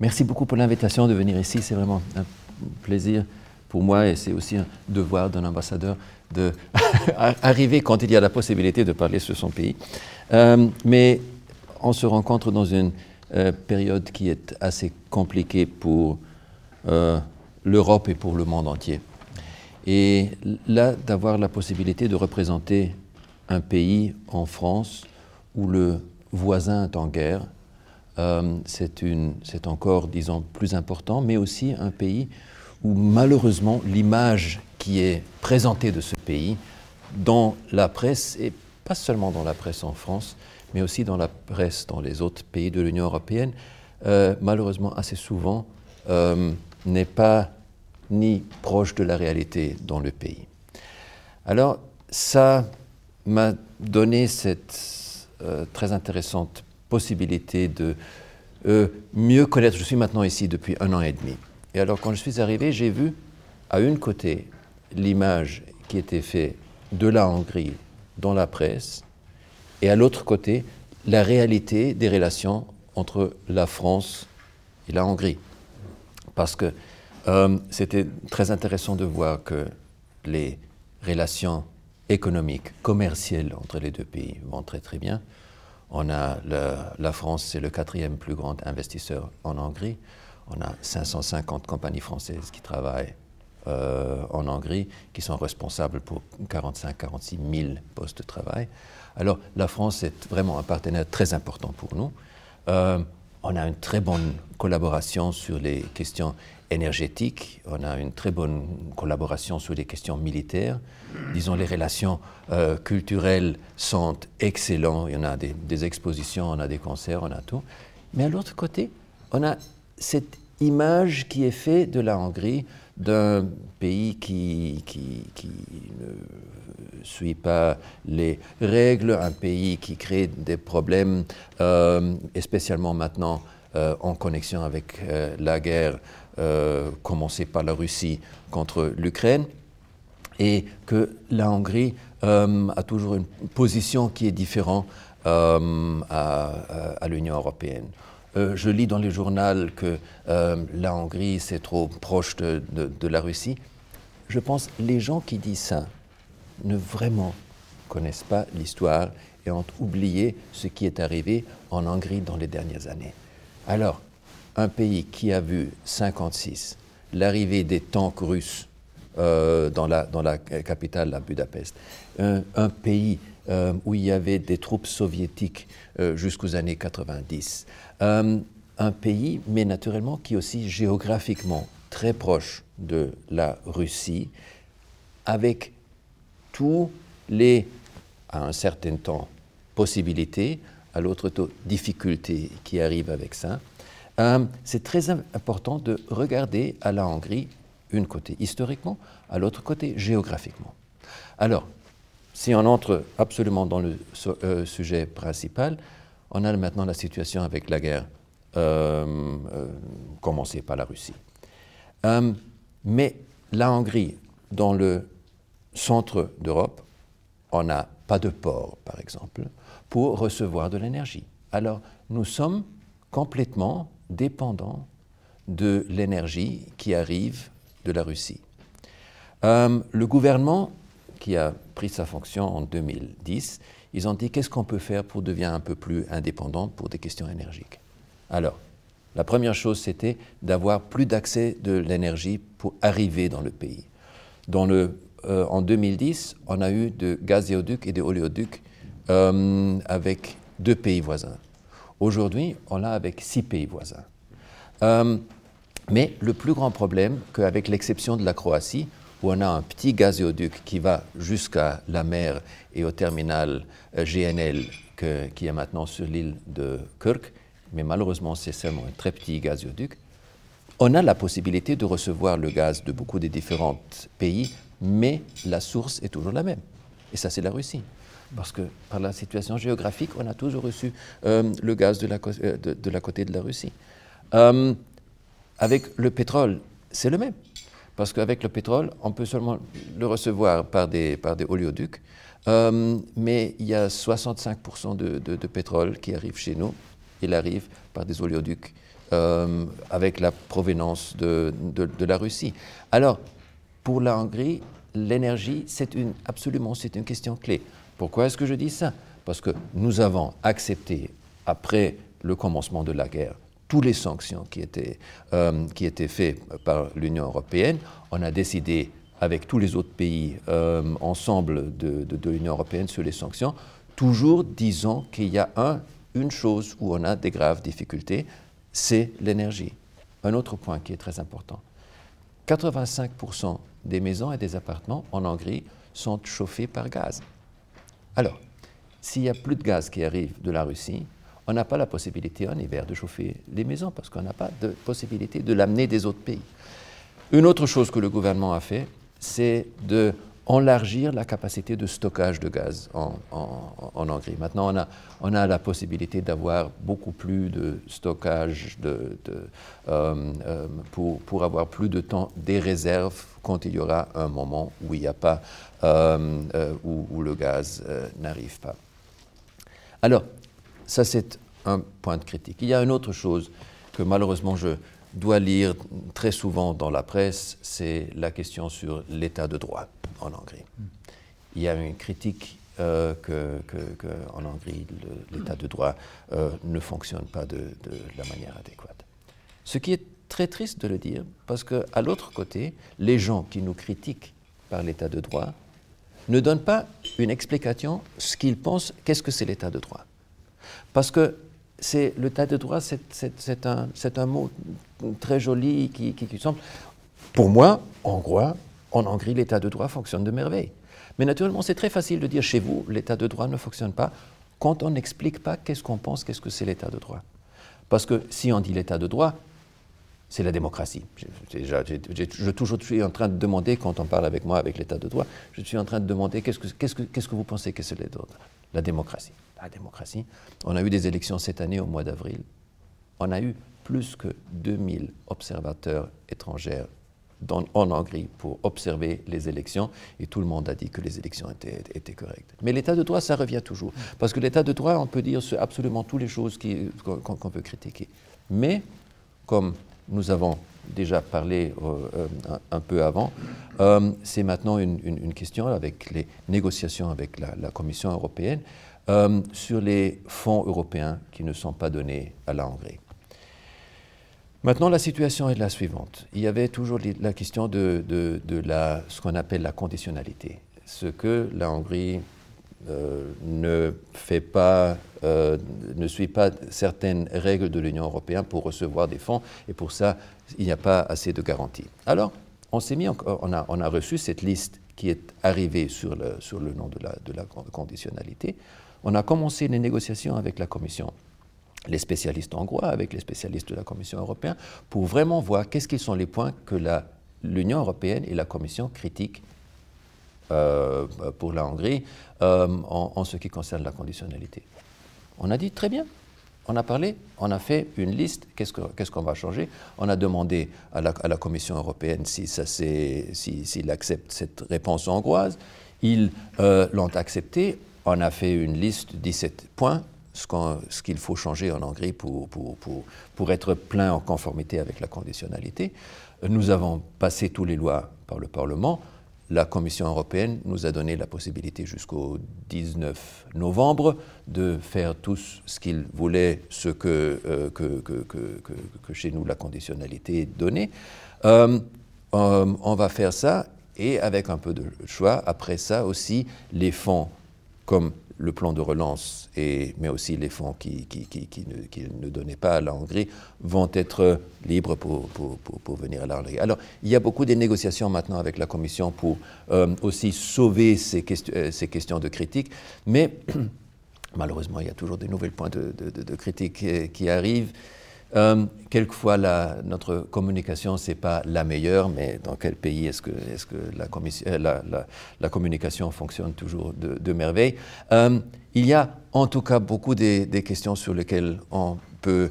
Merci beaucoup pour l'invitation de venir ici. C'est vraiment un plaisir pour moi et c'est aussi un devoir d'un ambassadeur d'arriver quand il y a la possibilité de parler sur son pays. Euh, mais on se rencontre dans une euh, période qui est assez compliquée pour euh, l'Europe et pour le monde entier. Et là, d'avoir la possibilité de représenter un pays en France où le voisin est en guerre, euh, c'est encore, disons, plus important, mais aussi un pays où malheureusement l'image qui est présentée de ce pays dans la presse, et pas seulement dans la presse en France, mais aussi dans la presse dans les autres pays de l'Union européenne, euh, malheureusement assez souvent euh, n'est pas ni proche de la réalité dans le pays. Alors ça m'a donné cette très intéressante possibilité de mieux connaître. Je suis maintenant ici depuis un an et demi. Et alors quand je suis arrivé, j'ai vu à une côté l'image qui était faite de la Hongrie dans la presse, et à l'autre côté, la réalité des relations entre la France et la Hongrie. Parce que euh, c'était très intéressant de voir que les relations économiques, commerciales entre les deux pays vont très très bien. On a la France, c'est le quatrième plus grand investisseur en Hongrie. On a 550 compagnies françaises qui travaillent euh, en Hongrie, qui sont responsables pour 45-46 000 postes de travail. Alors la France est vraiment un partenaire très important pour nous. Euh, on a une très bonne collaboration sur les questions énergétiques, on a une très bonne collaboration sur les questions militaires. Disons, les relations euh, culturelles sont excellentes. Il y en a des, expositions, on a des concerts, on a tout. Mais à l'autre côté, on a cette image qui est faite de la Hongrie d'un pays qui, qui, ne suit pas les règles, un pays qui crée des problèmes, euh, et spécialement maintenant euh, en connexion avec euh, la guerre commencée par la Russie contre l'Ukraine, et que la Hongrie a toujours une position qui est différente à, à l'Union européenne. Euh, je lis dans le journal que euh, la Hongrie, c'est trop proche de, la Russie. Je pense que les gens qui disent ça ne vraiment connaissent pas l'histoire et ont oublié ce qui est arrivé en Hongrie dans les dernières années. Alors, un pays qui a vu 56 l'arrivée des tanks russes euh, dans, la, dans, la, capitale, à Budapest, un pays euh, où il y avait des troupes soviétiques euh, jusqu'aux années 90. Euh, un pays, mais naturellement, qui est aussi géographiquement très proche de la Russie, avec tous les, à un certain temps, possibilités, à l'autre temps, difficultés qui arrivent avec ça. c'est très important de regarder à la Hongrie, une côté historiquement, à l'autre côté géographiquement. Alors, si on entre absolument dans le euh, sujet principal, on a maintenant la situation avec la guerre euh, euh, commencée par la Russie. mais la Hongrie, dans le centre d'Europe, on n'a pas de port, par exemple, pour recevoir de l'énergie. Alors, nous sommes complètement dépendants de l'énergie qui arrive de la Russie. le gouvernement qui a pris sa fonction en 2010, ils ont dit qu'est-ce qu'on peut faire pour devenir un peu plus indépendant pour des questions énergiques? Alors, la première chose, c'était d'avoir plus d'accès de l'énergie pour arriver dans le pays. Dans le, euh, en 2010, on a eu de gazéoducs et de oléoducs euh, avec deux pays voisins. Aujourd'hui, on l'a avec six pays voisins. Mais le plus grand problème, qu'avec l'exception de la Croatie, où on a un petit gazéoduc qui va jusqu'à la mer et au terminal euh, GNL qui est maintenant sur l'île de Kirk, mais malheureusement c'est seulement un très petit gazéoduc, on a la possibilité de recevoir le gaz de beaucoup des différents pays, mais la source est toujours la même. Et ça, c'est la Russie. Parce que par la situation géographique, on a toujours reçu euh, le gaz de la, euh, de, la, côté de la Russie. Avec le pétrole, c'est le même. Parce qu'avec le pétrole, on peut seulement le recevoir par des, par des oléoducs. Euh, mais il y a 65% de, de, pétrole qui arrive chez nous. Il arrive par des oléoducs euh, avec la provenance de, de, la Russie. Alors, pour la Hongrie, l'énergie, c'est une, absolument, c'est une question clé. Pourquoi est-ce que je dis ça? Parce que nous avons accepté, après le commencement de la guerre, toutes les sanctions qui étaient, euh, qui étaient faites par l'Union européenne. On a décidé, avec tous les autres pays euh, ensemble de, de, l'Union européenne sur les sanctions, toujours disant qu'il y a un, une chose où on a des graves difficultés, c'est l'énergie. Un autre point qui est très important. 85% des maisons et des appartements en Hongrie sont chauffés par gaz. Alors, s'il n'y a plus de gaz qui arrive de la Russie, on n'a pas la possibilité en hiver de chauffer les maisons parce qu'on n'a pas de possibilité de l'amener des autres pays. Une autre chose que le gouvernement a fait, c'est de la capacité de stockage de gaz en, Hongrie. Maintenant, on a, la possibilité d'avoir beaucoup plus de stockage euh, euh, pour, avoir plus de temps des réserves quand il y aura un moment où il a pas, euh, où, le gaz n'arrive pas. Alors, ça, c'est un point de critique. Il y a une autre chose que malheureusement je dois lire très souvent dans la presse, c'est la question sur l'état de droit en Hongrie. Il y a une critique euh, qu'en Hongrie, l'état de droit euh, ne fonctionne pas de, de, la manière adéquate. Ce qui est très triste de le dire, parce qu'à l'autre côté, les gens qui nous critiquent par l'état de droit ne donnent pas une explication, ce qu'ils pensent, qu'est-ce que c'est l'état de droit? Parce que c'est l'état de droit, c'est un, mot très joli qui, semble. Pour moi, hongrois, en Hongrie, l'état de droit fonctionne de merveille. Mais naturellement, c'est très facile de dire chez vous, l'état de droit ne fonctionne pas quand on n'explique pas qu'est-ce qu'on pense, qu'est-ce que c'est l'état de droit. Parce que si on dit l'état de droit, c'est la démocratie. Je, toujours suis en train de demander, quand on parle avec moi avec l'état de droit, je suis en train de demander qu'est-ce que, qu'est-ce que, qu'est-ce que vous pensez que c'est l'état de droit? La démocratie la démocratie. On a eu des élections cette année au mois d'avril. On a eu plus que 2000 observateurs étrangers en Hongrie pour observer les élections et tout le monde a dit que les élections étaient, correctes. Mais l'état de droit, ça revient toujours. Parce que l'état de droit, on peut dire absolument toutes les choses qu'on peut critiquer. Mais, comme nous avons déjà parlé euh, un, peu avant, euh, c'est maintenant une, question avec les négociations avec la Commission européenne. Euh, sur les fonds européens qui ne sont pas donnés à la Hongrie. Maintenant, la situation est la suivante. Il y avait toujours la question de, ce qu'on appelle la conditionnalité. Ce que la Hongrie euh, ne fait pas, euh, ne suit pas certaines règles de l'Union européenne pour recevoir des fonds, et pour ça, il n'y a pas assez de garanties. Alors, on s'est mis, on a, reçu cette liste qui est arrivée sur le, nom de la conditionnalité on a commencé les négociations avec la Commission, les spécialistes hongrois, avec les spécialistes de la Commission européenne, pour vraiment voir qu'est-ce sont les points que l'Union européenne et la Commission critiquent euh, pour la Hongrie euh, en, ce qui concerne la conditionnalité. On a dit très bien. On a parlé, on a fait une liste, qu'est-ce qu'on va changer? On a demandé à la, Commission européenne s'il si, si, accepte cette réponse hongroise. Ils euh, l'ont accepté on a fait une liste de 17 points, ce qu'il faut changer en Hongrie pour, être plein en conformité avec la conditionnalité. Nous avons passé tous les lois par le Parlement. La Commission européenne nous a donné la possibilité jusqu'au 19 novembre de faire tout ce qu'ils voulaient, ce que, euh, que, chez nous la conditionnalité donnait. Euh, euh, on va faire ça et avec un peu de choix, après ça aussi, les fonds comme le plan de relance, et, mais aussi les fonds qui, qui, ne, ne, donnait pas à la Hongrie, vont être libres pour, venir à la Hongrie. Alors, il y a beaucoup de négociations maintenant avec la Commission pour euh, aussi sauver ces, euh, questions de critique, mais malheureusement, il y a toujours des nouveaux points de, de, de critique qui arrivent. Euh, quelquefois, notre communication, ce n'est pas la meilleure, mais dans quel pays est-ce que, euh, la, communication fonctionne toujours de, merveille? Euh, Il y a en tout cas beaucoup des, questions sur lesquelles on peut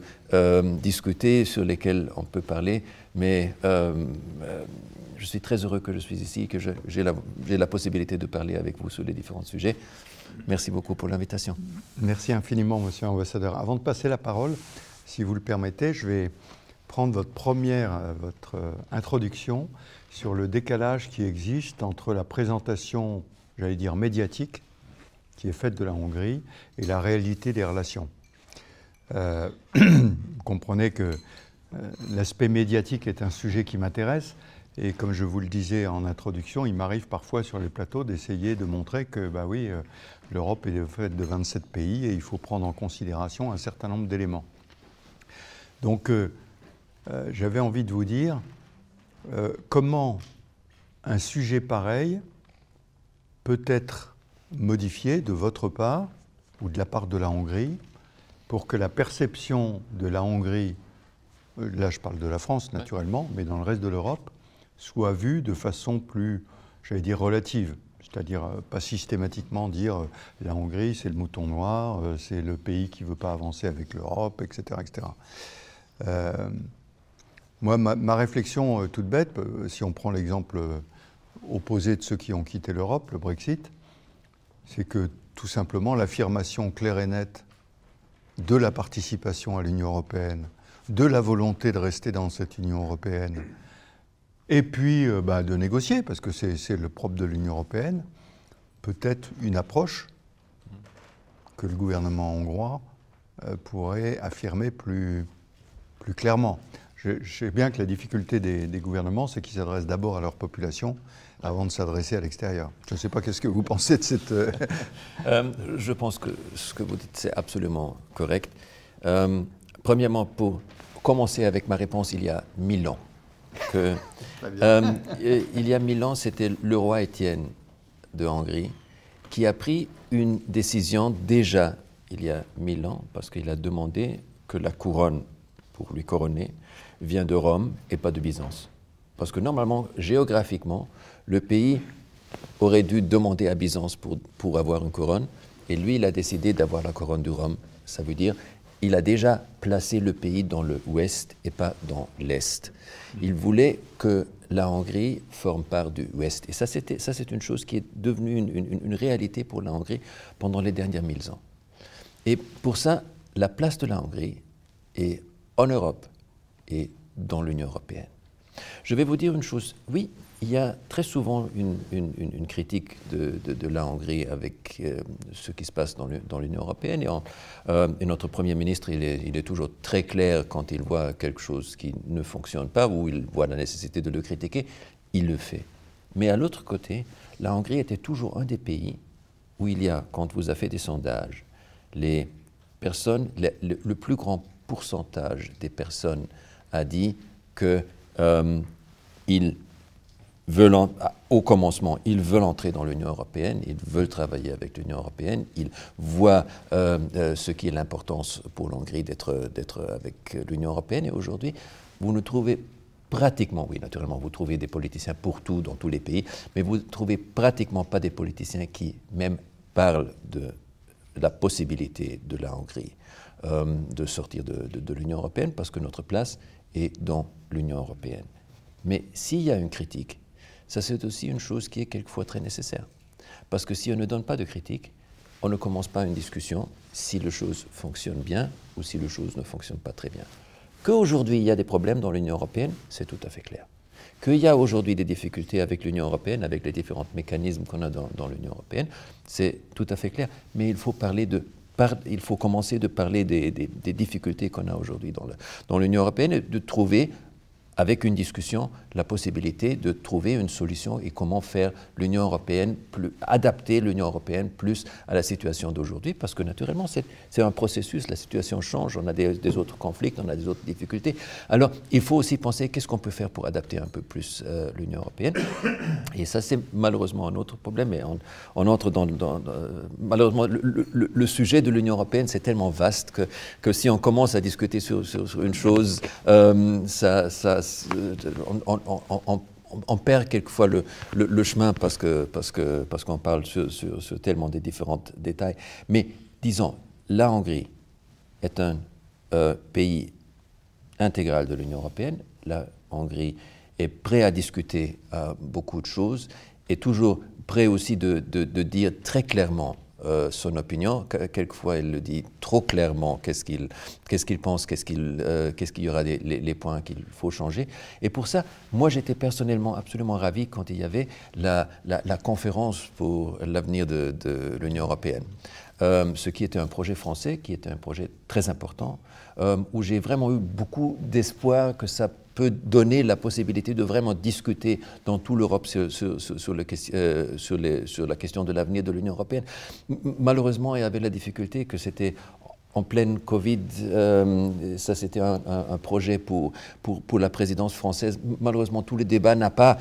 discuter, sur lesquelles on peut parler, mais je suis très heureux que je suis ici, que j'ai la possibilité de parler avec vous sur les différents sujets. Merci beaucoup pour l'invitation. Merci infiniment, Monsieur l'ambassadeur. Avant de passer la parole, si vous le permettez, je vais prendre votre première, euh, votre euh, introduction sur le décalage qui existe entre la présentation, j'allais dire médiatique, qui est faite de la Hongrie, et la réalité des relations. Euh, vous comprenez que l'aspect médiatique est un sujet qui m'intéresse, et comme je vous le disais en introduction, il m'arrive parfois sur les plateaux d'essayer de montrer que, bah oui, l'Europe est faite de 27 pays et il faut prendre en considération un certain nombre d'éléments. Donc euh, euh, j'avais envie de vous dire euh, comment un sujet pareil peut être modifié de votre part ou de la part de la Hongrie pour que la perception de la Hongrie, là je parle de la France naturellement, mais dans le reste de l'Europe, soit vue de façon plus, j'allais dire, relative. C'est-à-dire pas systématiquement dire la Hongrie c'est le mouton noir, c'est le pays qui ne veut pas avancer avec l'Europe, etc. etc. Euh, moi, ma, réflexion euh, toute bête, euh, si on prend l'exemple opposé de ceux qui ont quitté l'Europe, le Brexit, c'est que tout simplement l'affirmation claire et nette de la participation à l'Union européenne, de la volonté de rester dans cette Union européenne, et puis bah, de négocier, parce que c'est le propre de l'Union européenne, peut-être une approche que le gouvernement hongrois pourrait affirmer plus, plus clairement. Je, sais bien que la difficulté des, gouvernements, c'est qu'ils s'adressent d'abord à leur population avant de s'adresser à l'extérieur. Je ne sais pas qu'est-ce que vous pensez de cette... Euh, euh, je pense que ce que vous dites, c'est absolument correct. Euh, premièrement, pour commencer avec ma réponse, il y a mille ans. Que, il y a mille ans, c'était le roi Étienne de Hongrie qui a pris une décision déjà il y a mille ans, parce qu'il a demandé que la couronne pour lui couronner vient de Rome et pas de Byzance. Parce que normalement, géographiquement, le pays aurait dû demander à Byzance pour, pour avoir une couronne, et lui, il a décidé d'avoir la couronne de Rome. Ça veut dire il a déjà placé le pays dans le ouest et pas dans l'est. Il voulait que la Hongrie forme part du ouest. Et ça c'est une chose qui est devenue une, une, une, réalité pour la Hongrie pendant les derniers mille ans. Et pour ça, la place de la Hongrie est en Europe et dans l'Union européenne. Je vais vous dire une chose. Oui, il y a très souvent une, critique de, la Hongrie avec euh, ce qui se passe dans l'Union européenne. Euh, et, notre Premier ministre, il est, toujours très clair quand il voit quelque chose qui ne fonctionne pas ou il voit la nécessité de le critiquer, il le fait. Mais à l'autre côté, la Hongrie était toujours un des pays où il y a, quand vous avez fait des sondages, les personnes, le plus grand pourcentage des personnes a dit que euh, veulent, au commencement, ils veulent entrer dans l'Union européenne, ils veulent travailler avec l'Union européenne, ils voient euh, euh, ce qui est l'importance pour l'Hongrie d'être avec l'Union européenne. Et aujourd'hui, vous ne trouvez pratiquement, oui, naturellement, vous trouvez des politiciens pour tout dans tous les pays, mais vous ne trouvez pratiquement pas des politiciens qui même parlent de la possibilité de la Hongrie euh, de sortir de, l'Union européenne parce que notre place est dans l'Union européenne. Mais s'il y a une critique, ça c'est aussi une chose qui est quelquefois très nécessaire. Parce que si on ne donne pas de critique, on ne commence pas une discussion si les choses fonctionnent bien ou si les choses ne fonctionnent pas très bien. Qu'aujourd'hui il y a des problèmes dans l'Union européenne, c'est tout à fait clair. Qu'il y a aujourd'hui des difficultés avec l'Union européenne, avec les différents mécanismes qu'on a dans, dans l'Union européenne, c'est tout à fait clair. Mais il faut parler de il faut commencer de parler des, difficultés qu'on a aujourd'hui dans l'Union européenne et de trouver avec une discussion, la possibilité de trouver une solution et comment faire l'Union européenne, plus, adapter l'Union européenne plus à la situation d'aujourd'hui, parce que naturellement, c'est un processus, la situation change, on a des, autres conflits, on a des autres difficultés. Alors, il faut aussi penser qu'est-ce qu'on peut faire pour adapter un peu plus euh, l'Union européenne. Et ça, c'est malheureusement un autre problème, et on, entre dans... malheureusement, le, sujet de l'Union européenne, c'est tellement vaste que, que, si on commence à discuter sur, une chose, euh, ça, ça on, perd quelquefois le, chemin parce qu'on parle sur, tellement des différents détails. Mais disons, la Hongrie est un euh, pays intégral de l'Union européenne. La Hongrie est prêt à discuter euh, beaucoup de choses et toujours prêt aussi de dire très clairement euh, son opinion. Quelquefois, elle le dit trop clairement, qu'est-ce qu'il qu'est-ce pense, qu'est-ce qu'il euh, qu'est-ce y aura des, les, points qu'il faut changer. Et pour ça, moi, j'étais personnellement absolument ravi quand il y avait la, la, conférence pour l'avenir de, de l'Union européenne. Euh, ce qui était un projet français, qui était un projet très important, où j'ai vraiment eu beaucoup d'espoir que ça donner la possibilité de vraiment discuter dans toute l'Europe euh, sur, la question de l'avenir de l'Union européenne. Malheureusement, il y avait la difficulté que c'était en pleine Covid, euh, ça c'était un, projet pour, pour, la présidence française. Malheureusement, tout le débat n'a pas,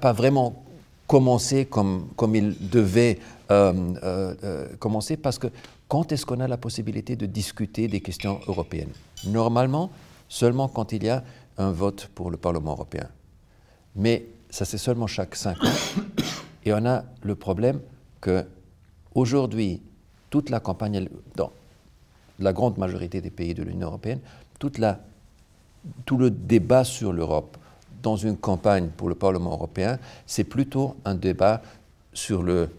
pas vraiment commencé comme, comme il devait euh, commencer parce que quand est-ce qu'on a la possibilité de discuter des questions européennes? Normalement, seulement quand il y a un vote pour le Parlement européen. Mais ça, c'est seulement chaque cinq ans. Et on a le problème que aujourd'hui, toute la campagne, dans la grande majorité des pays de l'Union européenne, tout le débat sur l'Europe dans une campagne pour le Parlement européen, c'est plutôt un débat sur le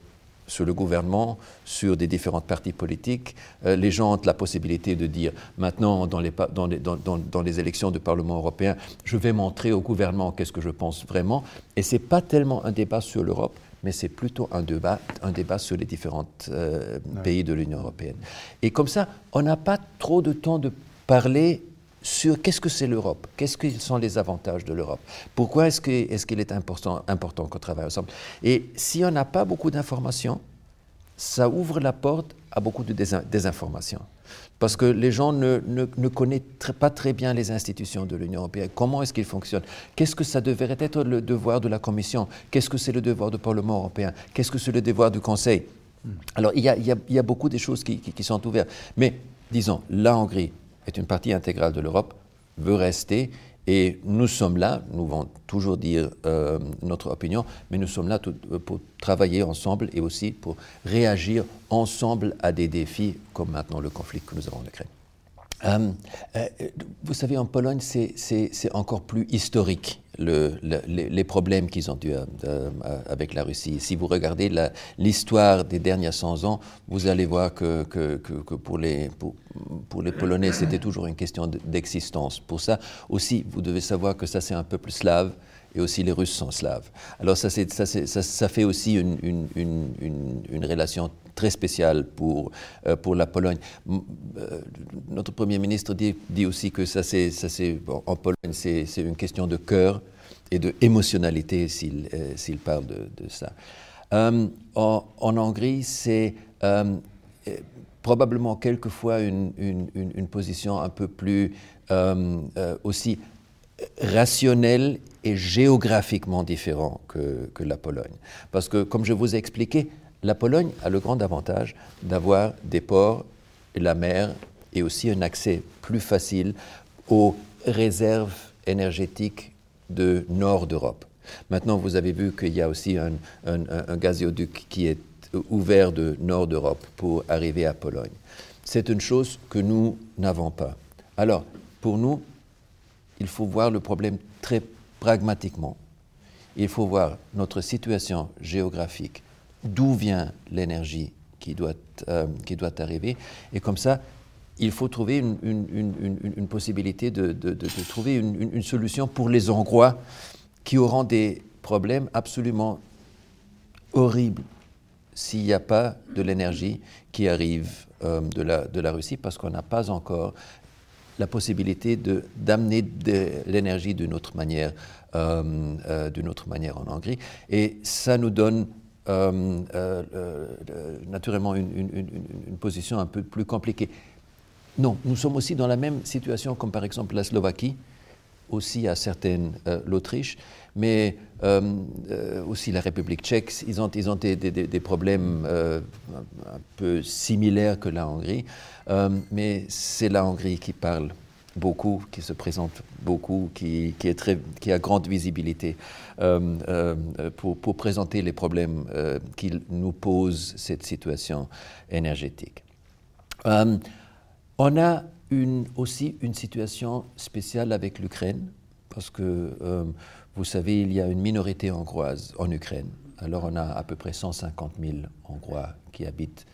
sur le gouvernement, sur des différentes partis politiques. Euh, les gens ont la possibilité de dire maintenant, dans les, dans, les, dans, dans les, élections du Parlement européen, je vais montrer au gouvernement qu'est-ce que je pense vraiment. Et ce n'est pas tellement un débat sur l'Europe, mais c'est plutôt un débat, un débat sur les différents euh, pays de l'Union européenne. Et comme ça, on n'a pas trop de temps de parler sur qu'est-ce que c'est l'Europe, qu'est-ce que sont les avantages de l'Europe, pourquoi est-ce qu'il est, est, important, important qu'on travaille ensemble. Et si on n'a pas beaucoup d'informations, ça ouvre la porte à beaucoup de désinformations. Parce que les gens ne, ne, connaissent pas très bien les institutions de l'Union européenne. Comment est-ce qu'ils fonctionnent? Qu'est-ce que ça devrait être le devoir de la Commission? Qu'est-ce que c'est le devoir du Parlement européen? Qu'est-ce que c'est le devoir du Conseil? Hmm. Alors, il y, a, il, y a, beaucoup de choses qui, qui sont ouvertes. Mais, disons, la Hongrie, est une partie intégrale de l'Europe, veut rester. Et nous sommes là, nous vont toujours dire euh, notre opinion, mais nous sommes là euh, pour travailler ensemble et aussi pour réagir ensemble à des défis comme maintenant le conflit que nous avons en Ukraine. Euh, vous savez, en Pologne, c'est encore plus historique les, problèmes qu'ils ont eu euh, euh, avec la Russie. Si vous regardez l'histoire des derniers 100 ans, vous allez voir que, pour, les, pour, les Polonais, c'était toujours une question d'existence. Pour ça aussi, vous devez savoir que ça, c'est un peuple slave et aussi les Russes sont slaves. Alors ça, ça, ça, fait aussi une, relation très spéciale pour, euh, pour la Pologne. notre Premier ministre dit, aussi que ça, c'est, en Pologne, c'est une question de cœur et de émotionnalité s'il euh, parle de, ça. Euh, en, Hongrie, c'est euh, probablement quelquefois une, une, une, position un peu plus aussi rationnelle et géographiquement différente que, que, la Pologne. Parce que, comme je vous ai expliqué, la Pologne a le grand avantage d'avoir des ports la mer et aussi un accès plus facile aux réserves énergétiques de nord d'Europe. Maintenant, vous avez vu qu'il y a aussi un, un, gazéoduc qui est ouvert de nord d'Europe pour arriver à Pologne. C'est une chose que nous n'avons pas. Alors, pour nous, il faut voir le problème très pragmatiquement. Il faut voir notre situation géographique, d'où vient l'énergie qui, doit, euh, qui doit arriver, et comme ça, il faut trouver une, possibilité de, trouver une, solution pour les Hongrois qui auront des problèmes absolument horribles s'il n'y a pas de l'énergie qui arrive euh, de, la, de la Russie parce qu'on n'a pas encore la possibilité d'amener de, l'énergie d'une autre manière, d'une autre manière en Hongrie. Et ça nous donne naturellement une, position un peu plus compliquée. Non, nous sommes aussi dans la même situation comme par exemple la Slovaquie, aussi à certaines l'Autriche, mais aussi la République tchèque, ils ont, ils ont des, problèmes un peu similaires que la Hongrie, mais c'est la Hongrie qui parle beaucoup, qui se présente beaucoup, qui, qui, qui a grande visibilité pour, pour, présenter les problèmes qu'il nous pose cette situation énergétique. On a une, aussi une situation spéciale avec l'Ukraine, parce que, euh, vous savez, il y a une minorité hongroise en Ukraine. Alors on a à peu près 150 000 Hongrois qui habitent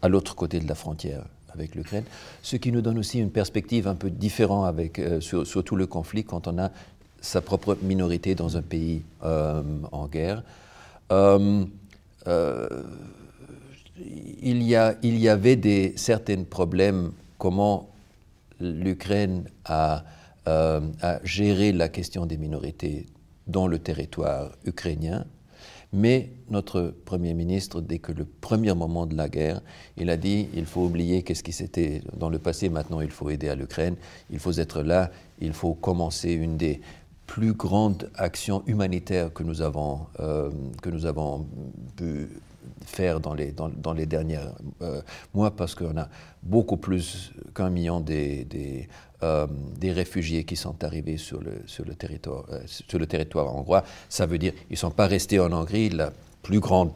à l'autre côté de la frontière avec l'Ukraine, ce qui nous donne aussi une perspective un peu différente avec, euh, sur, tout le conflit quand on a sa propre minorité dans un pays euh, en guerre. il, y a, il y avait des, certains problèmes, comment l'Ukraine a, euh, a, géré la question des minorités dans le territoire ukrainien. Mais notre Premier ministre, dès que le premier moment de la guerre, il a dit il faut oublier qu'est-ce qui s'était dans le passé, maintenant il faut aider à l'Ukraine, il faut être là, il faut commencer une des plus grandes actions humanitaires que nous avons, euh, que nous avons pu faire dans les, dans les derniers euh, mois parce qu'on a beaucoup plus qu'un million des, des, euh, des, réfugiés qui sont arrivés sur le, sur le, territoire, euh, sur le territoire hongrois. Ça veut dire qu'ils ne sont pas restés en Hongrie. La plus grande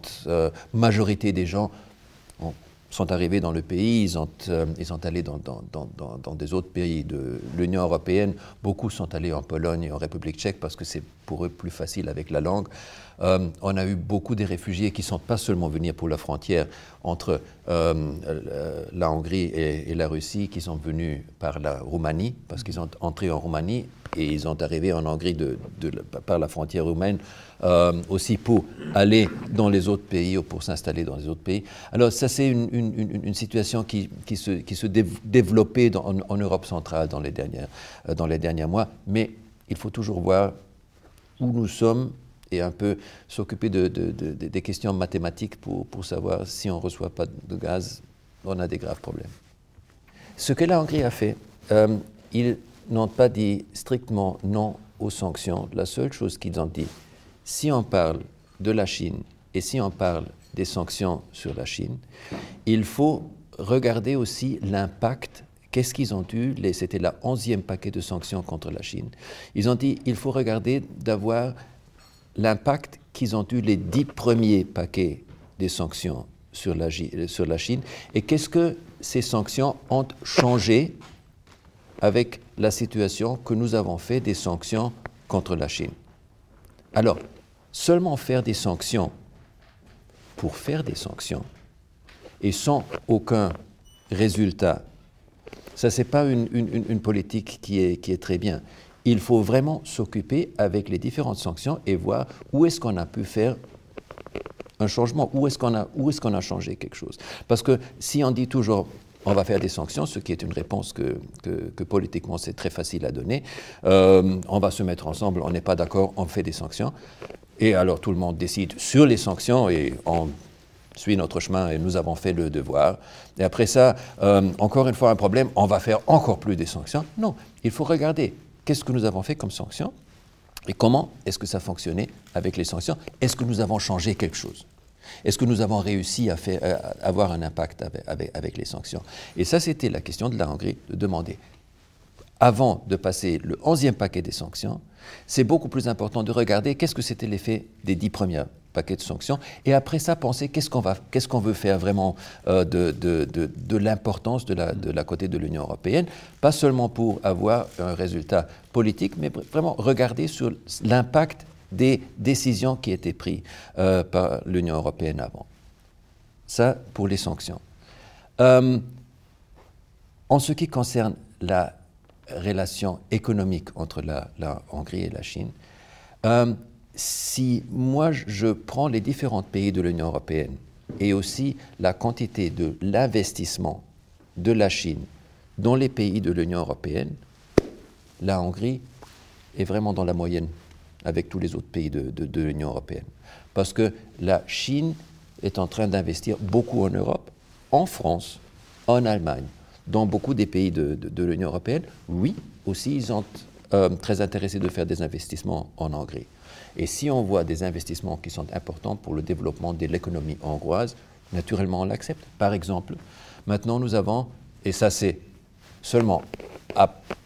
majorité des gens ont, sont arrivés dans le pays, ils sont allés dans, dans, dans, dans des autres pays de l'Union européenne. Beaucoup sont allés en Pologne et en République tchèque parce que c'est pour eux plus facile avec la langue. Euh, on a eu beaucoup de réfugiés qui ne sont pas seulement venus pour la frontière entre euh, la Hongrie et, la Russie, qui sont venus par la Roumanie, parce qu'ils sont entrés en Roumanie et ils sont arrivés en Hongrie par la frontière roumaine, euh, aussi pour aller dans les autres pays ou pour s'installer dans les autres pays. Alors ça, c'est une, situation qui, se, qui développait en, Europe centrale dans les derniers mois, mais il faut toujours voir où nous sommes et un peu s'occuper de, des questions mathématiques pour, pour savoir si on ne reçoit pas de gaz, on a des graves problèmes. Ce que la Hongrie a fait, euh, ils n'ont pas dit strictement non aux sanctions. La seule chose qu'ils ont dit, si on parle de la Chine et si on parle des sanctions sur la Chine, il faut regarder aussi l'impact Qu'est-ce qu'ils ont eu? C'était la onzième paquet de sanctions contre la Chine. Ils ont dit il faut regarder d'avoir l'impact qu'ils ont eu les dix premiers paquets des sanctions sur la, sur la Chine et qu'est-ce que ces sanctions ont changé avec la situation que nous avons fait des sanctions contre la Chine? Alors, seulement faire des sanctions pour faire des sanctions et sans aucun résultat ça, ce n'est pas une, politique qui est, qui est très bien. Il faut vraiment s'occuper avec les différentes sanctions et voir où est-ce qu'on a pu faire un changement, où est-ce qu'on a, est qu'on a changé quelque chose. Parce que si on dit toujours on va faire des sanctions, ce qui est une réponse que, que, politiquement c'est très facile à donner. Euh, on va se mettre ensemble, on n'est pas d'accord, on fait des sanctions. Et alors tout le monde décide sur les sanctions et on suit notre chemin et nous avons fait le devoir. Et après ça, euh, encore une fois un problème, on va faire encore plus des sanctions. Non, il faut regarder qu'est-ce que nous avons fait comme sanctions et comment est-ce que ça fonctionnait avec les sanctions. Est-ce que nous avons changé quelque chose? Est-ce que nous avons réussi à, faire, avoir un impact avec, les sanctions? Et ça, c'était la question de la Hongrie, de demander, avant de passer le 11e paquet des sanctions, c'est beaucoup plus important de regarder qu'est-ce que c'était l'effet des dix premières paquet de sanctions, et après ça, penser qu'est-ce qu'on qu'est-ce qu'on veut faire vraiment euh, de, de, de, de l'importance de la, de la côté de l'Union européenne, pas seulement pour avoir un résultat politique, mais vraiment regarder sur l'impact des décisions qui étaient prises euh, par l'Union européenne avant. Ça, pour les sanctions. Euh, en ce qui concerne la relation économique entre la, la Hongrie et la Chine, si moi je prends les différents pays de l'Union européenne et aussi la quantité de l'investissement de la Chine dans les pays de l'Union européenne, la Hongrie est vraiment dans la moyenne avec tous les autres pays de, l'Union européenne. Parce que la Chine est en train d'investir beaucoup en Europe, en France, en Allemagne, dans beaucoup des pays de, l'Union européenne. Oui, aussi, ils sont euh, très intéressés de faire des investissements en Hongrie. Et si on voit des investissements qui sont importants pour le développement de l'économie hongroise, naturellement on l'accepte. Par exemple, maintenant nous avons, et ça c'est seulement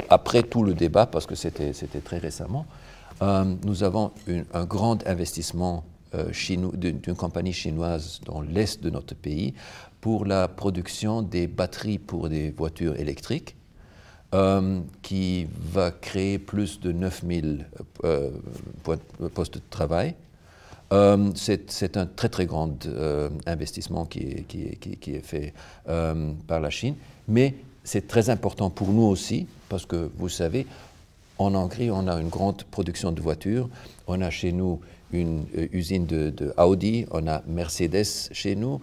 après tout le débat, parce que c'était très récemment, euh, nous avons un grand investissement euh, d'une compagnie chinoise dans l'est de notre pays pour la production des batteries pour des voitures électriques. Euh, qui va créer plus de 9000 euh, postes de travail. c'est un très très grand investissement qui est, fait par la Chine, mais c'est très important pour nous aussi, parce que vous savez, en Hongrie, on a une grande production de voitures. On a chez nous une euh, usine de, Audi, on a Mercedes chez nous,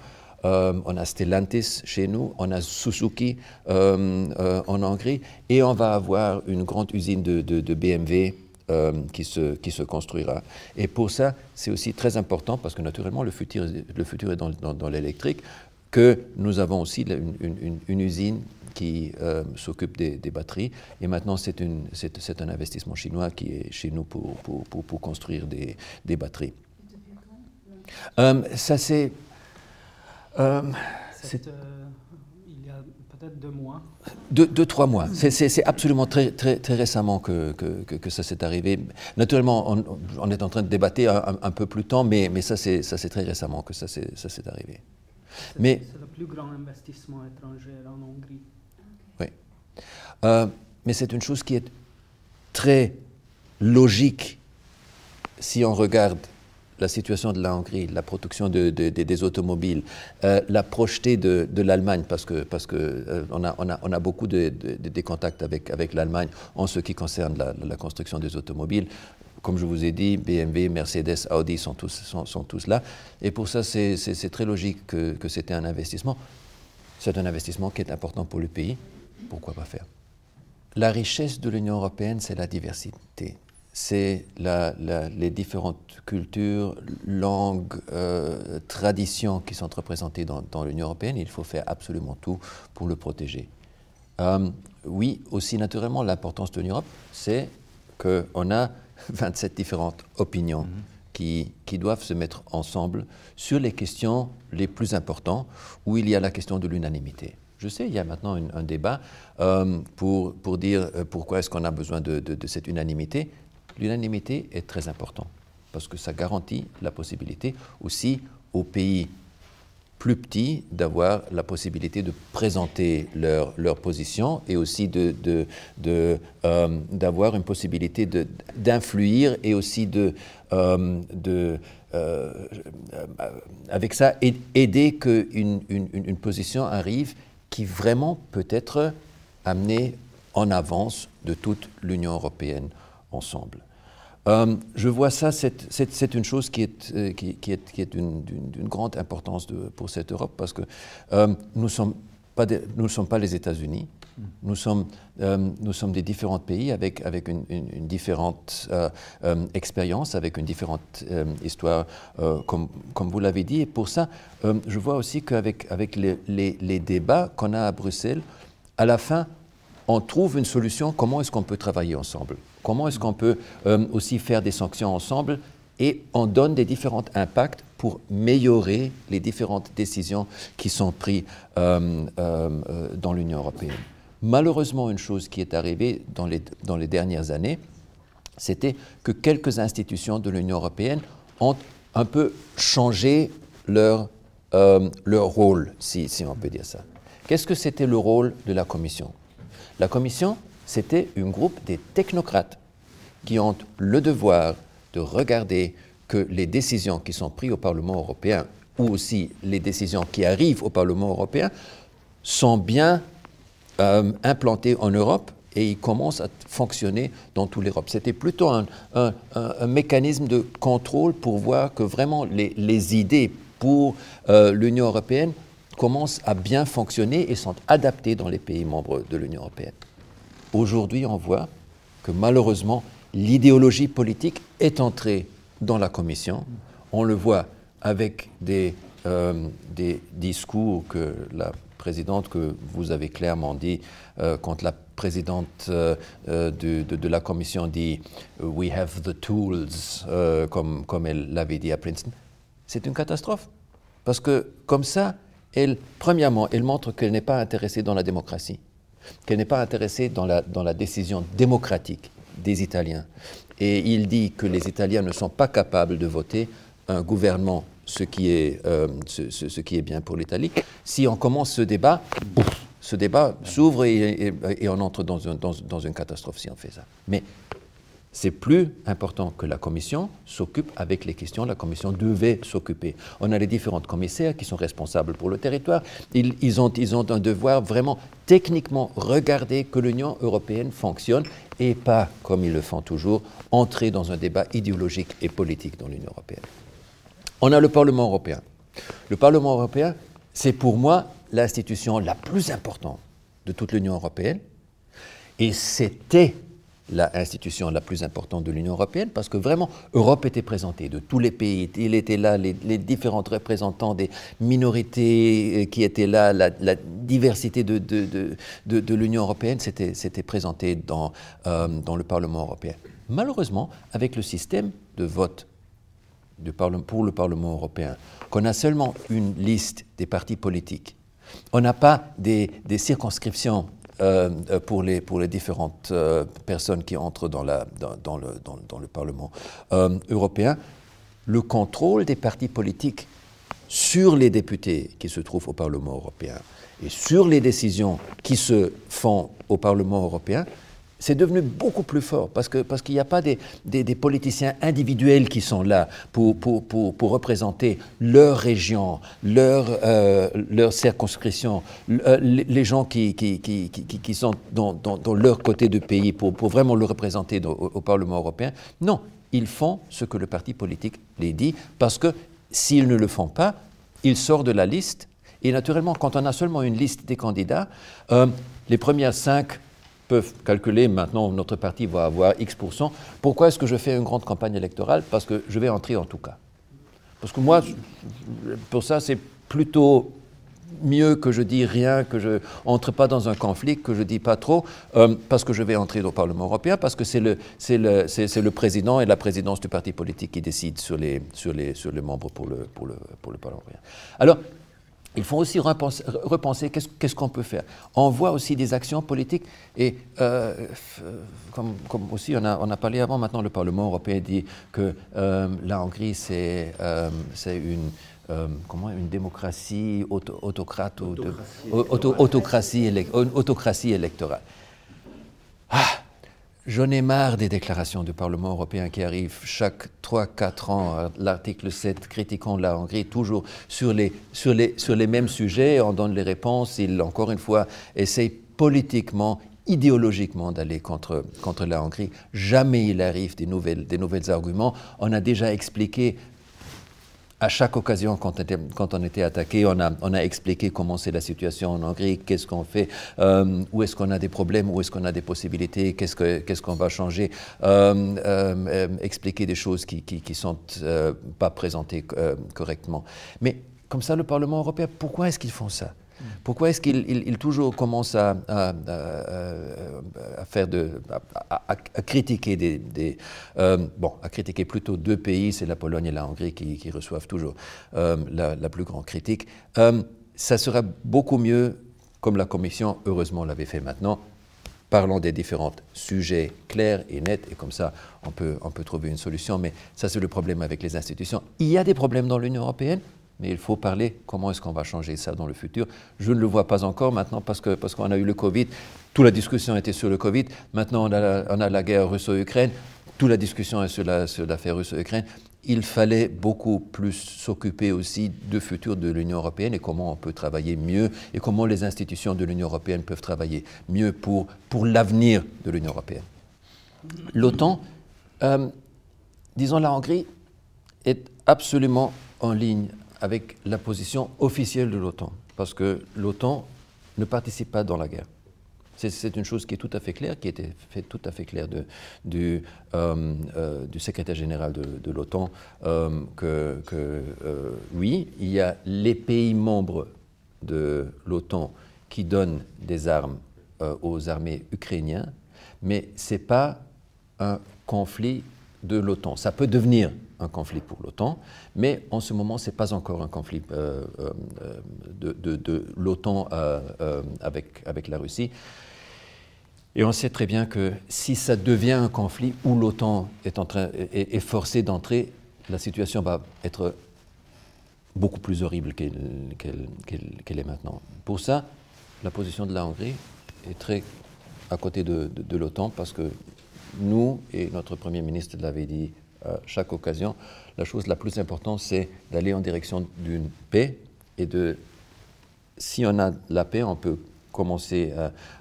euh, on a Stellantis chez nous, on a Suzuki euh, en Hongrie, et on va avoir une grande usine de, BMW qui, se, qui se construira. Et pour ça, c'est aussi très important, parce que naturellement, le futur, le futur est dans, dans, l'électrique, que nous avons aussi une, usine qui euh, s'occupe des, batteries. Et maintenant, c'est un investissement chinois qui est chez nous pour, pour, pour, construire des, des batteries. Euh, ça, c'est. Euh, il y a peut-être deux mois. Deux, deux trois mois. C'est absolument très, très, très récemment que, que, que ça s'est arrivé. Naturellement, on, on, est en train de débattre un, un, peu plus tard, mais, mais ça, c'est très récemment que ça s'est arrivé. C'est le plus grand investissement étranger en Hongrie. Euh, mais c'est une chose qui est très logique si on regarde la situation de la Hongrie, la production de, des automobiles, euh, la projetée de, l'Allemagne, parce que parce que euh, on, a, on, a, on, a, beaucoup de, des contacts avec, avec l'Allemagne en ce qui concerne la, construction des automobiles. Comme je vous ai dit, BMW, Mercedes, Audi sont tous, sont, sont tous là. Et pour ça, c'est très logique que, que c'était un investissement. C'est un investissement qui est important pour le pays. Pourquoi pas faire? La richesse de l'Union européenne, c'est la diversité. C'est les différentes cultures, langues, euh, traditions qui sont représentées dans, l'Union européenne. Il faut faire absolument tout pour le protéger. Euh, oui, aussi naturellement, l'importance de l'Europe, c'est qu'on a 27 différentes opinions mhm. qui, qui, doivent se mettre ensemble sur les questions les plus importantes, où il y a la question de l'unanimité. Je sais, il y a maintenant un débat euh, pour, pour, dire pourquoi est-ce qu'on a besoin de, de, cette unanimité. L'unanimité est très importante parce que ça garantit la possibilité aussi aux pays plus petits d'avoir la possibilité de présenter leur, position et aussi d'avoir euh, une possibilité d'influer et aussi de, avec ça, aider qu'une une, position arrive qui vraiment peut être amené en avance de toute l'Union européenne ensemble. Euh, je vois ça, c'est une chose qui est, euh, qui, est, qui est d'une grande importance de, pour cette Europe parce que euh, nous ne sommes, pas nous sommes pas les États-Unis, nous, sommes, nous sommes des différents pays avec, avec une, une, différente expérience, avec une différente histoire, comme, comme vous l'avez dit. Et pour ça, je vois aussi qu'avec avec les, les, les débats qu'on a à Bruxelles, à la fin, on trouve une solution, comment est-ce qu'on peut travailler ensemble? Comment est-ce qu'on peut euh, aussi faire des sanctions ensemble et on donne des différents impacts pour améliorer les différentes décisions qui sont prises euh, euh, dans l'Union européenne. Malheureusement, une chose qui est arrivée dans les, dans les dernières années, c'était que quelques institutions de l'Union européenne ont un peu changé leur, leur rôle, si, si on peut dire ça. Qu'est-ce que c'était le rôle de la Commission? La commission, c'était un groupe des technocrates qui ont le devoir de regarder que les décisions qui sont prises au Parlement européen ou aussi les décisions qui arrivent au Parlement européen sont bien euh, implantées en Europe et ils commencent à fonctionner dans toute l'Europe. C'était plutôt un, mécanisme de contrôle pour voir que vraiment les, idées pour euh, l'Union européenne commencent à bien fonctionner et sont adaptés dans les pays membres de l'Union européenne. Aujourd'hui, on voit que malheureusement, l'idéologie politique est entrée dans la Commission. On le voit avec des, euh, discours que la présidente, que vous avez clairement dit, euh, quand la présidente euh, de, de, la Commission dit We have the tools, comme, comme elle l'avait dit à Princeton, c'est une catastrophe. Parce que comme ça, elle, premièrement, elle montre qu'elle n'est pas intéressée dans la démocratie, qu'elle n'est pas intéressée dans la, décision démocratique des Italiens. Et il dit que les Italiens ne sont pas capables de voter un gouvernement, ce qui est, euh, ce, qui est bien pour l'Italie. Si on commence ce débat, ce débat s'ouvre et, on entre dans, dans, dans, une catastrophe si on fait ça. Mais c'est plus important que la commission s'occupe avec les questions. La commission devait s'occuper. On a les différents commissaires qui sont responsables pour le territoire. Ils, ont, ils ont un devoir vraiment techniquement regarder que l'Union européenne fonctionne et pas, comme ils le font toujours, entrer dans un débat idéologique et politique dans l'Union européenne. On a le Parlement européen. Le Parlement européen, c'est pour moi l'institution la plus importante de toute l'Union européenne. Et c'était l'institution la plus importante de l'Union européenne, parce que vraiment, Europe était présentée de tous les pays. Il était là, les, différents représentants des minorités euh, qui étaient là, la, diversité de, de, de, de l'Union européenne s'était présentée dans, euh, dans le Parlement européen. Malheureusement, avec le système de vote de pour le Parlement européen, qu'on a seulement une liste des partis politiques, on n'a pas des, des circonscriptions euh, euh, pour, les, pour les différentes euh, personnes qui entrent dans, la, dans, le, dans, le, Parlement européen, le contrôle des partis politiques sur les députés qui se trouvent au Parlement européen et sur les décisions qui se font au Parlement européen c'est devenu beaucoup plus fort parce qu'il parce qu'il n'y a pas des, des, politiciens individuels qui sont là pour, pour, pour, pour représenter leur région, leur, euh, leur circonscription, euh, les gens qui, qui, qui, qui sont dans, dans, leur côté du pays pour, pour vraiment le représenter au, Parlement européen. Non, ils font ce que le parti politique les dit parce que s'ils ne le font pas, ils sortent de la liste. Et naturellement, quand on a seulement une liste des candidats, euh, les premières cinq peuvent calculer maintenant notre parti va avoir X%. Pourquoi est-ce que je fais une grande campagne électorale? Parce que je vais entrer en tout cas. Parce que moi, pour ça, c'est plutôt mieux que je dis rien, que je entre pas dans un conflit, que je dis pas trop, euh, parce que je vais entrer au Parlement européen, parce que c'est le, le, le, président et la présidence du parti politique qui décident sur les, sur les, sur les membres pour le, pour, le, pour le Parlement européen. Alors, il faut aussi repenser, qu'est-ce qu'on peut faire. On voit aussi des actions politiques et euh, comme, aussi on a, on a, parlé avant, maintenant le Parlement européen dit que euh, la Hongrie c'est euh, une comment une démocratie autocrate autocratie, autocratie électorale. Ah, J'en ai marre des déclarations du Parlement européen qui arrivent chaque 3-4 ans, l'article 7 critiquant la Hongrie, toujours sur les, sur, les, sur les mêmes sujets, on donne les réponses, il encore une fois essaye politiquement, idéologiquement d'aller contre, contre la Hongrie. Jamais il arrive des nouvelles, des nouvelles arguments. On a déjà expliqué à chaque occasion, quand, quand, on était attaqué, on a, on a expliqué comment c'est la situation en Hongrie, qu'est-ce qu'on fait, euh, où est-ce qu'on a des problèmes, où est-ce qu'on a des possibilités, qu'est-ce qu'on va changer, euh, euh, expliquer des choses qui ne sont pas présentées correctement. Mais comme ça, le Parlement européen, pourquoi est-ce qu'ils font ça? Pourquoi est-ce qu'il toujours commence à, faire de, à, critiquer des, euh, bon, à critiquer plutôt deux pays, c'est la Pologne et la Hongrie qui, reçoivent toujours euh, la, plus grande critique. Euh, ça sera beaucoup mieux, comme la Commission heureusement l'avait fait maintenant, parlons des différents sujets clairs et nets, et comme ça, on peut, on peut trouver une solution. Mais ça, c'est le problème avec les institutions. Il y a des problèmes dans l'Union européenne, mais il faut parler comment est-ce qu'on va changer ça dans le futur? Je ne le vois pas encore maintenant parce qu'on parce qu'on a eu le Covid, toute la discussion était sur le Covid, maintenant on a la, la guerre russo-ukraine, toute la discussion est sur l'affaire russo-ukraine. Il fallait beaucoup plus s'occuper aussi du futur de l'Union européenne et comment on peut travailler mieux et comment les institutions de l'Union européenne peuvent travailler mieux pour, pour l'avenir de l'Union européenne. L'OTAN, euh, disons la Hongrie, est absolument en ligne avec la position officielle de l'OTAN. parce que l'OTAN ne participe pas dans la guerre. C'est une chose qui est tout à fait claire, qui était faite tout à fait claire euh, euh, du, secrétaire général de, l'OTAN, euh, que, que oui, il y a les pays membres de l'OTAN qui donnent des armes aux armées ukrainiennes, mais ce n'est pas un conflit de l'OTAN. Ça peut devenir un conflit pour l'OTAN, mais en ce moment, ce n'est pas encore un conflit de, de, de l'OTAN avec, avec la Russie. Et on sait très bien que si ça devient un conflit où l'OTAN est, est, forcée d'entrer, la situation va être beaucoup plus horrible qu'elle est maintenant. Pour ça, la position de la Hongrie est très à côté de, l'OTAN parce que nous, et notre Premier ministre l'avait dit à chaque occasion, la chose la plus importante, c'est d'aller en direction d'une paix et de, si on a la paix, on peut commencer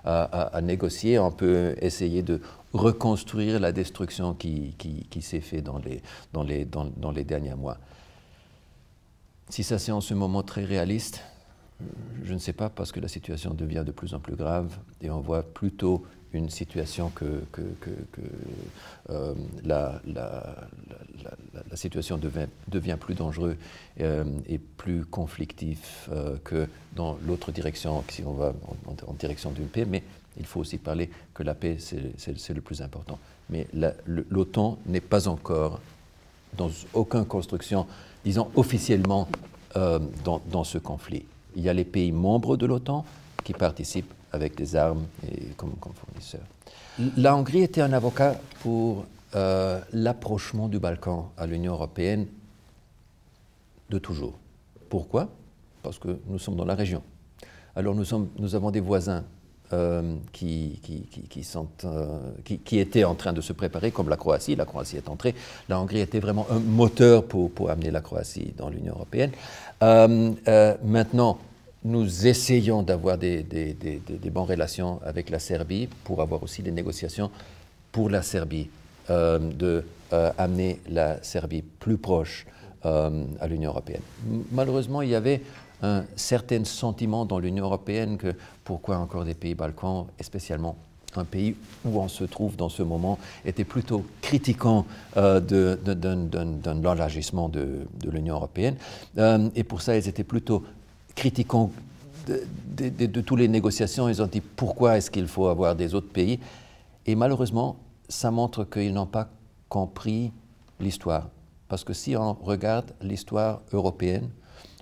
à, négocier, on peut essayer de reconstruire la destruction qui, qui, s'est faite dans les, dans, les, dans, les derniers mois. Si ça c'est en ce moment très réaliste, je ne sais pas parce que la situation devient de plus en plus grave et on voit plutôt une situation que, euh, la, situation devient, plus dangereuse euh, et plus conflictif euh, que dans l'autre direction, si on va en, direction d'une paix, mais il faut aussi parler que la paix, c'est le plus important. Mais l'OTAN n'est pas encore dans aucune construction, disons officiellement, dans ce conflit. Il y a les pays membres de l'OTAN qui participent avec des armes et comme, comme fournisseurs. La Hongrie était un avocat pour euh, l'approchement du Balkan à l'Union européenne de toujours. Pourquoi? Parce que nous sommes dans la région. Alors nous, sommes, nous avons des voisins euh, qui, qui, qui, sont, euh, qui, étaient en train de se préparer, comme la Croatie. La Croatie est entrée. La Hongrie était vraiment un moteur pour, pour amener la Croatie dans l'Union européenne. maintenant, nous essayons d'avoir des, bonnes relations avec la Serbie pour avoir aussi des négociations pour la Serbie, euh, de euh, amener la Serbie plus proche euh, à l'Union européenne. Malheureusement, il y avait un certain sentiment dans l'Union européenne que pourquoi encore des pays balkans, et spécialement un pays où on se trouve dans ce moment, était plutôt critiquant d'un élargissement de, l'Union européenne. et pour ça, ils étaient plutôt critiquant de, de, toutes les négociations, ils ont dit pourquoi est-ce qu'il faut avoir des autres pays? Et malheureusement, ça montre qu'ils n'ont pas compris l'histoire. Parce que si on regarde l'histoire européenne,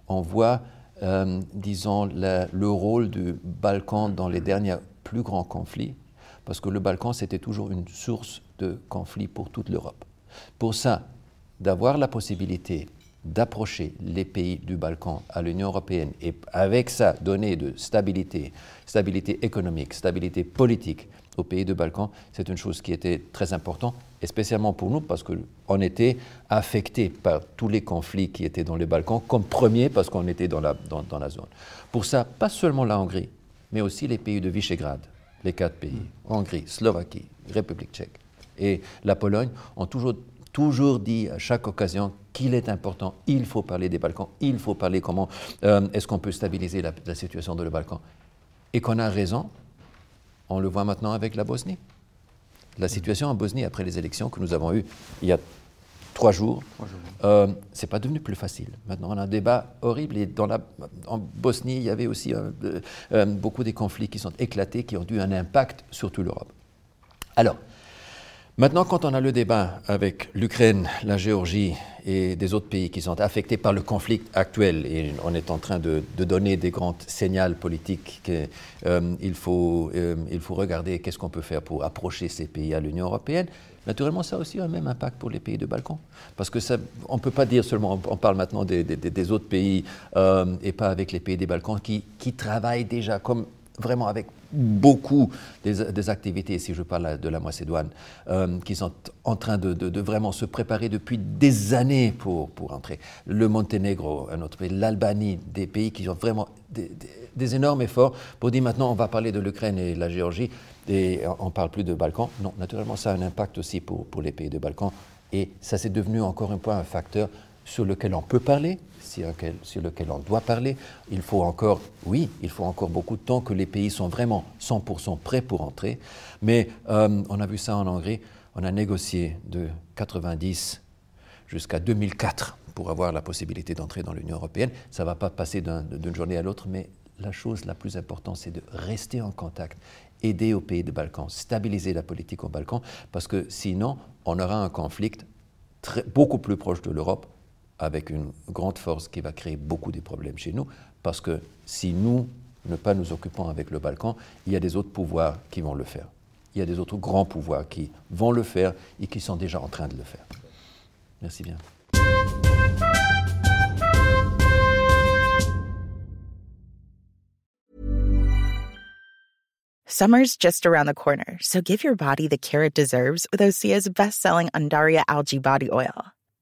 on voit, euh, disons, le rôle du Balkan dans les derniers plus grands conflits, parce que le Balkan, c'était toujours une source de conflits pour toute l'Europe. Pour ça, d'avoir la possibilité d'approcher les pays du Balkan à l'Union européenne et avec ça donner de stabilité, stabilité économique, stabilité politique aux pays du Balkan, c'est une chose qui était très importante, spécialement pour nous parce qu'on était affectés par tous les conflits qui étaient dans les Balkans, comme premier parce qu'on était dans la, dans, dans la zone. Pour ça, pas seulement la Hongrie, mais aussi les pays de Visegrad, les quatre pays, Hongrie, Slovaquie, République tchèque et la Pologne, ont toujours toujours dit à chaque occasion qu'il est important, il faut parler des Balkans, il faut parler comment euh, est-ce qu'on peut stabiliser la, situation de le Balkan. Et qu'on a raison, on le voit maintenant avec la Bosnie. La situation en Bosnie après les élections que nous avons eues il y a trois jours, euh, c'est pas devenu plus facile. Maintenant, on a un débat horrible et dans la, en Bosnie, il y avait aussi euh, euh, beaucoup des conflits qui sont éclatés, qui ont eu un impact sur toute l'Europe. Alors, Maintenant, quand on a le débat avec l'Ukraine, la Géorgie et des autres pays qui sont affectés par le conflit actuel, et on est en train de, donner des grands signaux politiques qu'il euh, faut, euh, il faut regarder qu'est-ce qu'on peut faire pour approcher ces pays à l'Union européenne, naturellement, ça a aussi un même impact pour les pays de Balkan. Parce que ça, on ne peut pas dire seulement, on parle maintenant des, autres pays euh, et pas avec les pays des Balkans qui, qui travaillent déjà comme vraiment avec beaucoup des, activités, si je parle de la Macédoine, euh, qui sont en train de, vraiment se préparer depuis des années pour, entrer. Le Monténégro, un autre pays, l'Albanie, des pays qui ont vraiment des, énormes efforts pour dire maintenant on va parler de l'Ukraine et de la Géorgie et on ne parle plus de Balkans. Non, naturellement ça a un impact aussi pour, pour les pays de Balkans et ça c'est devenu encore une fois un facteur sur lequel on peut parler, sur lequel on doit parler. Il faut encore, oui, il faut encore beaucoup de temps que les pays sont vraiment 100% prêts pour entrer. Mais euh, on a vu ça en Hongrie. On a négocié de 90 jusqu'à 2004 pour avoir la possibilité d'entrer dans l'Union européenne. Ça ne va pas passer d'une journée à l'autre, mais la chose la plus importante, c'est de rester en contact, aider aux pays des Balkans, stabiliser la politique aux Balkans, parce que sinon, on aura un conflit beaucoup plus proche de l'Europe, avec une grande force qui va créer beaucoup de problèmes chez nous, parce que si nous ne pas nous occupons avec le Balkan, il y a des autres pouvoirs qui vont le faire. Il y a des autres grands pouvoirs qui vont le faire et qui sont déjà en train de le faire. Merci bien. Summer's just around the corner, so give your body the care it deserves with Osea's best-selling Andaria algae body oil.